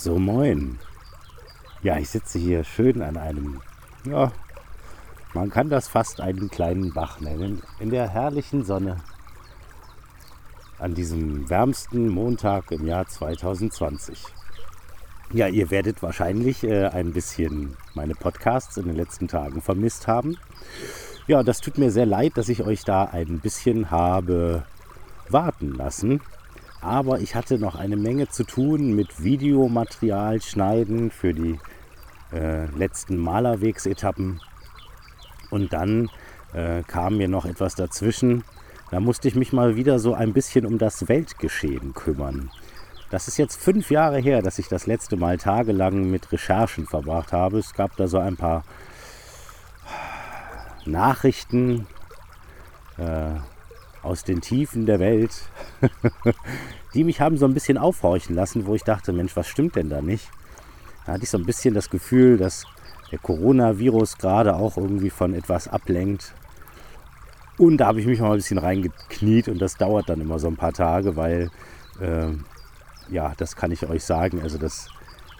So moin. Ja, ich sitze hier schön an einem, ja, man kann das fast einen kleinen Bach nennen, in der herrlichen Sonne an diesem wärmsten Montag im Jahr 2020. Ja, ihr werdet wahrscheinlich äh, ein bisschen meine Podcasts in den letzten Tagen vermisst haben. Ja, das tut mir sehr leid, dass ich euch da ein bisschen habe warten lassen. Aber ich hatte noch eine Menge zu tun mit Videomaterial schneiden für die äh, letzten Malerwegsetappen. Und dann äh, kam mir noch etwas dazwischen. Da musste ich mich mal wieder so ein bisschen um das Weltgeschehen kümmern. Das ist jetzt fünf Jahre her, dass ich das letzte Mal tagelang mit Recherchen verbracht habe. Es gab da so ein paar Nachrichten äh, aus den Tiefen der Welt, die mich haben so ein bisschen aufhorchen lassen, wo ich dachte, Mensch, was stimmt denn da nicht? Da hatte ich so ein bisschen das Gefühl, dass der Coronavirus gerade auch irgendwie von etwas ablenkt. Und da habe ich mich mal ein bisschen reingekniet und das dauert dann immer so ein paar Tage, weil, äh, ja, das kann ich euch sagen, also das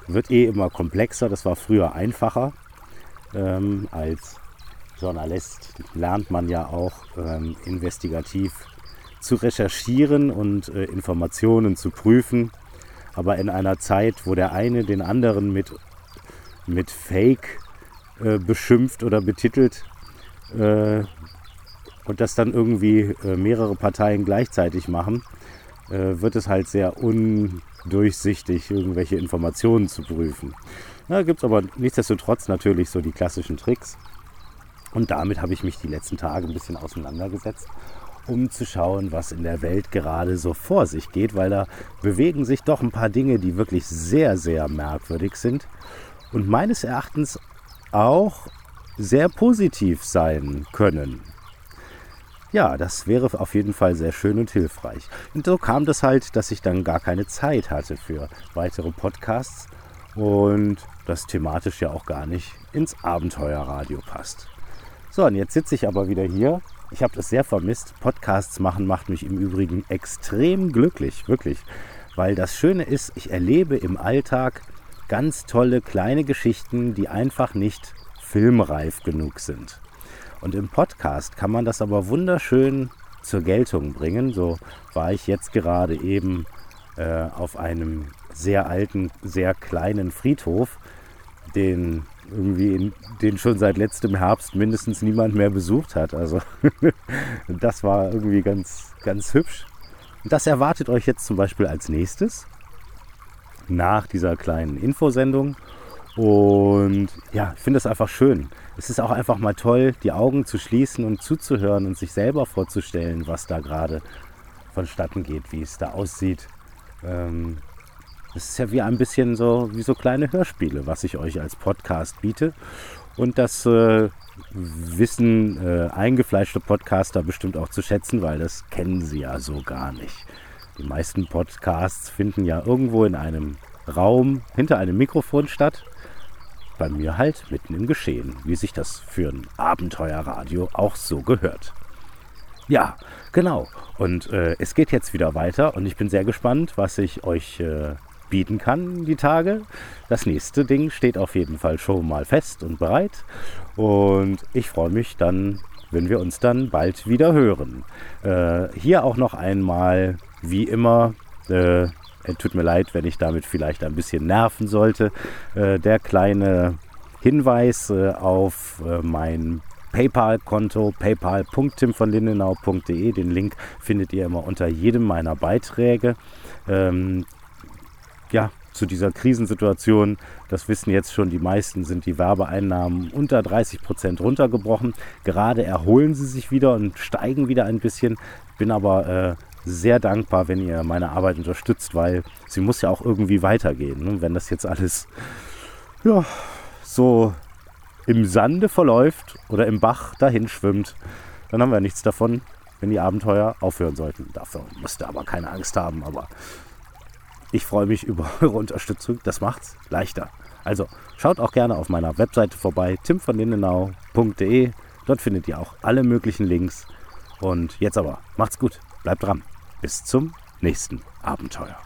wird eh immer komplexer. Das war früher einfacher. Ähm, als Journalist lernt man ja auch ähm, investigativ zu recherchieren und äh, Informationen zu prüfen. Aber in einer Zeit, wo der eine den anderen mit, mit Fake äh, beschimpft oder betitelt äh, und das dann irgendwie äh, mehrere Parteien gleichzeitig machen, äh, wird es halt sehr undurchsichtig, irgendwelche Informationen zu prüfen. Da gibt es aber nichtsdestotrotz natürlich so die klassischen Tricks. Und damit habe ich mich die letzten Tage ein bisschen auseinandergesetzt um zu schauen, was in der Welt gerade so vor sich geht, weil da bewegen sich doch ein paar Dinge, die wirklich sehr, sehr merkwürdig sind und meines Erachtens auch sehr positiv sein können. Ja, das wäre auf jeden Fall sehr schön und hilfreich. Und so kam das halt, dass ich dann gar keine Zeit hatte für weitere Podcasts und das thematisch ja auch gar nicht ins Abenteuerradio passt. So, und jetzt sitze ich aber wieder hier ich habe das sehr vermisst. Podcasts machen macht mich im Übrigen extrem glücklich, wirklich. Weil das Schöne ist, ich erlebe im Alltag ganz tolle kleine Geschichten, die einfach nicht filmreif genug sind. Und im Podcast kann man das aber wunderschön zur Geltung bringen. So war ich jetzt gerade eben äh, auf einem sehr alten, sehr kleinen Friedhof, den irgendwie den schon seit letztem Herbst mindestens niemand mehr besucht hat. Also das war irgendwie ganz, ganz hübsch. Das erwartet euch jetzt zum Beispiel als nächstes nach dieser kleinen Infosendung. Und ja, ich finde es einfach schön. Es ist auch einfach mal toll, die Augen zu schließen und zuzuhören und sich selber vorzustellen, was da gerade vonstatten geht, wie es da aussieht. Ähm, das ist ja wie ein bisschen so wie so kleine Hörspiele, was ich euch als Podcast biete. Und das äh, wissen äh, eingefleischte Podcaster bestimmt auch zu schätzen, weil das kennen sie ja so gar nicht. Die meisten Podcasts finden ja irgendwo in einem Raum hinter einem Mikrofon statt. Bei mir halt mitten im Geschehen, wie sich das für ein Abenteuerradio auch so gehört. Ja, genau. Und äh, es geht jetzt wieder weiter und ich bin sehr gespannt, was ich euch äh, bieten kann die Tage. Das nächste Ding steht auf jeden Fall schon mal fest und bereit. Und ich freue mich dann, wenn wir uns dann bald wieder hören. Äh, hier auch noch einmal, wie immer, äh, tut mir leid, wenn ich damit vielleicht ein bisschen nerven sollte, äh, der kleine Hinweis äh, auf äh, mein PayPal-Konto paypal.timvonlindenau.de. Den Link findet ihr immer unter jedem meiner Beiträge. Ähm, ja, zu dieser Krisensituation, das wissen jetzt schon die meisten, sind die Werbeeinnahmen unter 30 Prozent runtergebrochen. Gerade erholen sie sich wieder und steigen wieder ein bisschen. Bin aber äh, sehr dankbar, wenn ihr meine Arbeit unterstützt, weil sie muss ja auch irgendwie weitergehen. Ne? Wenn das jetzt alles ja, so im Sande verläuft oder im Bach dahin schwimmt, dann haben wir nichts davon, wenn die Abenteuer aufhören sollten. Dafür müsst ihr aber keine Angst haben, aber ich freue mich über eure Unterstützung. Das macht's leichter. Also schaut auch gerne auf meiner Webseite vorbei, timvonlindenau.de. Dort findet ihr auch alle möglichen Links. Und jetzt aber, macht's gut, bleibt dran. Bis zum nächsten Abenteuer.